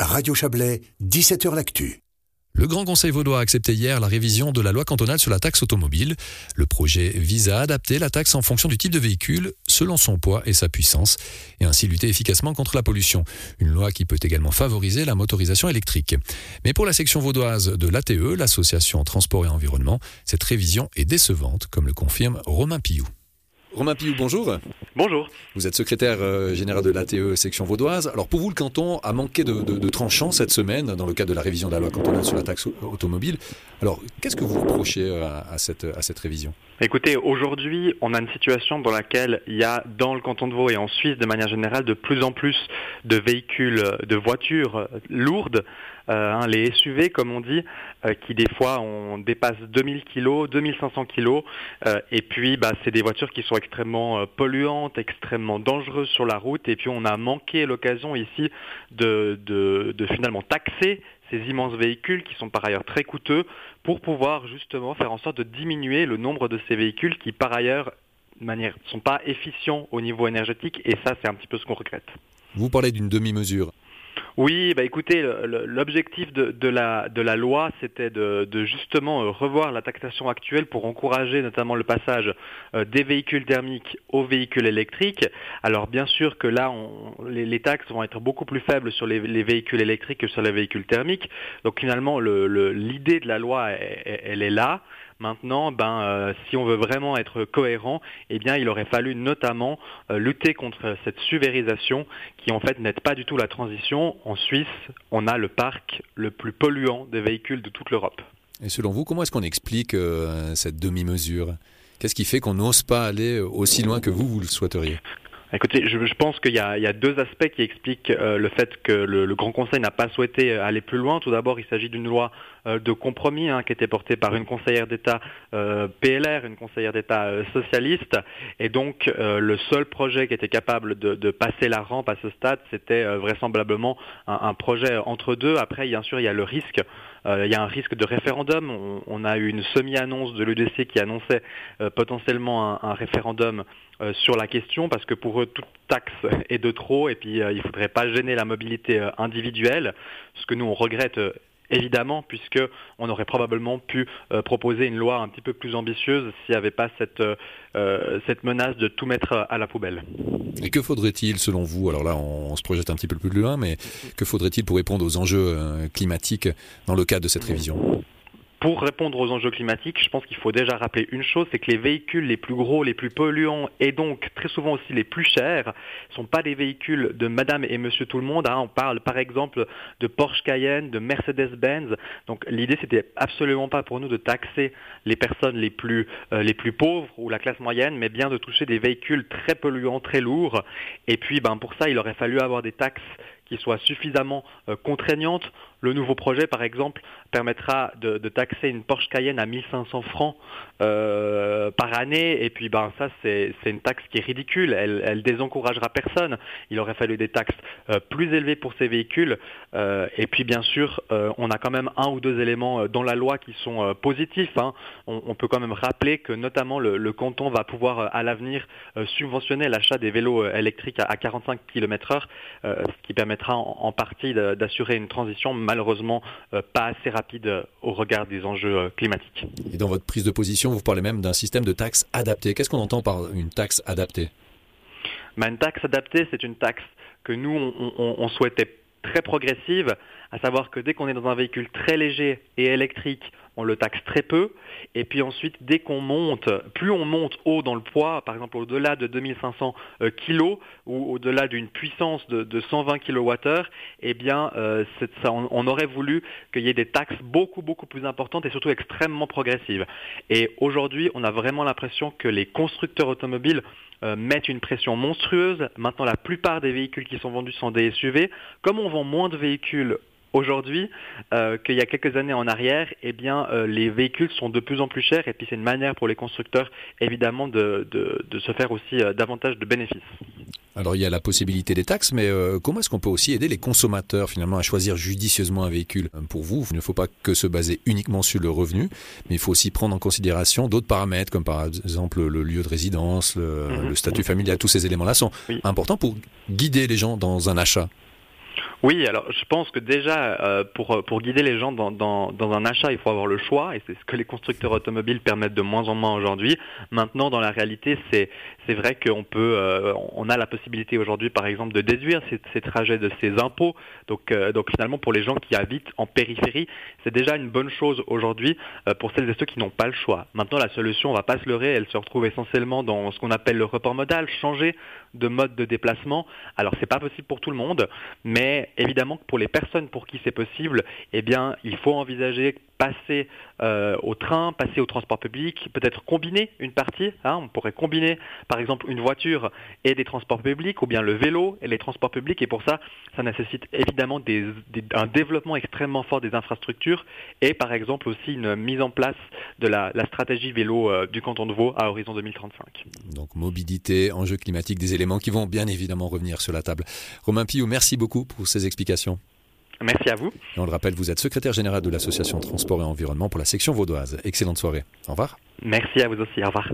Radio Chablais, 17h L'Actu. Le Grand Conseil vaudois a accepté hier la révision de la loi cantonale sur la taxe automobile. Le projet vise à adapter la taxe en fonction du type de véhicule, selon son poids et sa puissance, et ainsi lutter efficacement contre la pollution. Une loi qui peut également favoriser la motorisation électrique. Mais pour la section vaudoise de l'ATE, l'association Transport et Environnement, cette révision est décevante, comme le confirme Romain Pillou. Romain Pillou, bonjour. Bonjour. Vous êtes secrétaire euh, général de l'ATE section vaudoise. Alors pour vous, le canton a manqué de, de, tranchants cette semaine dans le cadre de la révision de la loi cantonale sur la taxe automobile. Alors qu'est-ce que vous reprochez euh, à, cette, à cette révision? Écoutez, aujourd'hui, on a une situation dans laquelle il y a dans le canton de Vaud et en Suisse de manière générale de plus en plus de véhicules, de voitures lourdes euh, hein, les SUV comme on dit, euh, qui des fois on dépasse 2000 kg, 2500 kg, et puis bah, c'est des voitures qui sont extrêmement euh, polluantes, extrêmement dangereuses sur la route, et puis on a manqué l'occasion ici de, de finalement taxer ces immenses véhicules qui sont par ailleurs très coûteux pour pouvoir justement faire en sorte de diminuer le nombre de ces véhicules qui par ailleurs ne sont pas efficients au niveau énergétique et ça c'est un petit peu ce qu'on regrette. Vous parlez d'une demi-mesure. Oui, bah écoutez, l'objectif de, la, de loi, c'était de, justement euh, revoir la taxation actuelle pour encourager notamment le passage euh, des véhicules thermiques aux véhicules électriques. Alors bien sûr que là, les, taxes vont être beaucoup plus faibles sur les, véhicules électriques que sur les véhicules thermiques. Donc finalement, l'idée de la loi, elle est là. Maintenant, ben, euh, si on veut vraiment être cohérent, eh bien, il aurait fallu notamment euh, lutter contre cette suvérisation qui en fait n'aide pas du tout la transition. En Suisse, on a le parc le plus polluant des véhicules de toute l'Europe. Et selon vous, comment est-ce qu'on explique euh, cette demi-mesure? Qu'est-ce qui fait qu'on n'ose pas aller aussi loin que vous, vous le souhaiteriez? Écoutez, je, pense qu'il y, a deux aspects qui expliquent euh, le fait que le, Grand Conseil n'a pas souhaité aller plus loin. Tout d'abord, il s'agit d'une loi de compromis hein, qui était portée par une conseillère d'État PLR, une conseillère d'État socialiste, et donc le seul projet qui était capable de, passer la rampe à ce stade, c'était vraisemblablement un, projet entre deux. Après, bien sûr, il y a le risque il y a un risque de référendum. On, a eu une semi-annonce de l'UDC qui annonçait potentiellement un référendum euh, sur la question parce que pour eux toute taxe est de trop et puis euh, il ne faudrait pas gêner la mobilité euh, individuelle, ce que nous on regrette évidemment, puisque on aurait probablement pu proposer une loi un petit peu plus ambitieuse s'il n'y avait pas cette, cette menace de tout mettre à la poubelle. Et que faudrait-il, selon vous, alors là on, se projette un petit peu plus loin, mais que faudrait-il pour répondre aux enjeux climatiques dans le cadre de cette révision? Pour répondre aux enjeux climatiques, je pense qu'il faut déjà rappeler une chose, c'est que les véhicules les plus gros, les plus polluants et donc très souvent aussi les plus chers ne sont pas des véhicules de madame et monsieur tout le monde. Hein. On parle par exemple de Porsche Cayenne, de Mercedes-Benz. Donc l'idée c'était absolument pas pour nous de taxer les personnes les plus, euh, les plus pauvres ou la classe moyenne, mais bien de toucher des véhicules très polluants, très lourds. Et puis ben, pour ça, il aurait fallu avoir des taxes qui soient suffisamment euh, contraignantes. Le nouveau projet, par exemple, permettra de, taxer une Porsche Cayenne à 1500 francs euh, par année. Et puis, ben, ça, c'est une taxe qui est ridicule. Elle, désencouragera personne. Il aurait fallu des taxes euh, plus élevées pour ces véhicules. et puis, bien sûr, on a quand même un ou deux éléments dans la loi qui sont positifs. Hein. On, peut quand même rappeler que, notamment, le, canton va pouvoir, à l'avenir, subventionner l'achat des vélos électriques à, 45 km/h, ce qui permet en, partie d'assurer une transition malheureusement euh, pas assez rapide euh, au regard des enjeux euh, climatiques. Et dans votre prise de position, vous parlez même d'un système de taxe adapté. Qu'est-ce qu'on entend par une taxe adaptée? Bah, Une taxe adaptée, c'est une taxe que nous, on souhaitait très progressive, à savoir que dès qu'on est dans un véhicule très léger et électrique, on le taxe très peu. Et puis ensuite, dès qu'on monte, plus on monte haut dans le poids, par exemple au-delà de 2500 euh, kg ou au-delà d'une puissance de, 120 kWh, eh euh, on, aurait voulu qu'il y ait des taxes beaucoup, beaucoup plus importantes et surtout extrêmement progressives. Et aujourd'hui, on a vraiment l'impression que les constructeurs automobiles euh, mettent une pression monstrueuse. Maintenant, la plupart des véhicules qui sont vendus sont des SUV. Comme on vend moins de véhicules aujourd'hui euh, qu'il y a quelques années en arrière, eh bien, euh, les véhicules sont de plus en plus chers et puis c'est une manière pour les constructeurs évidemment de, se faire aussi euh, davantage de bénéfices. Alors il y a la possibilité des taxes, mais comment est-ce qu'on peut aussi aider les consommateurs finalement à choisir judicieusement un véhicule? Pour vous, il ne faut pas que se baser uniquement sur le revenu, mais il faut aussi prendre en considération d'autres paramètres, comme par exemple le lieu de résidence, le, mhm. statut familial, tous ces éléments-là sont importants pour guider les gens dans un achat. Oui, alors je pense que déjà, euh, pour, pour guider les gens dans, dans, dans, un achat, il faut avoir le choix, et c'est ce que les constructeurs automobiles permettent de moins en moins aujourd'hui. Maintenant, dans la réalité, c'est c'est vrai qu'on peut, euh, on a la possibilité aujourd'hui, par exemple, de déduire ces, ces trajets de ces impôts. Donc, euh, donc finalement, pour les gens qui habitent en périphérie, c'est déjà une bonne chose aujourd'hui euh, pour celles et ceux qui n'ont pas le choix. Maintenant, la solution, on va pas se leurrer, elle se retrouve essentiellement dans ce qu'on appelle le report modal, changer de mode de déplacement. Alors, c'est pas possible pour tout le monde, mais évidemment que pour les personnes pour qui c'est possible, eh bien, il faut envisager passer euh, au train, passer au transport public, peut-être combiner une partie. Hein, on pourrait combiner par exemple une voiture et des transports publics, ou bien le vélo et les transports publics. Et pour ça, ça nécessite évidemment un développement extrêmement fort des infrastructures et par exemple aussi une mise en place de la, stratégie vélo euh, du canton de Vaud à horizon 2035. Donc mobilité, enjeux climatiques, des éléments qui vont bien évidemment revenir sur la table. Romain Pillou, merci beaucoup pour ces explications. Merci à vous. Et on le rappelle, vous êtes secrétaire général de l'association Transport et Environnement pour la section vaudoise. Excellente soirée. Au revoir. Merci à vous aussi. Au revoir.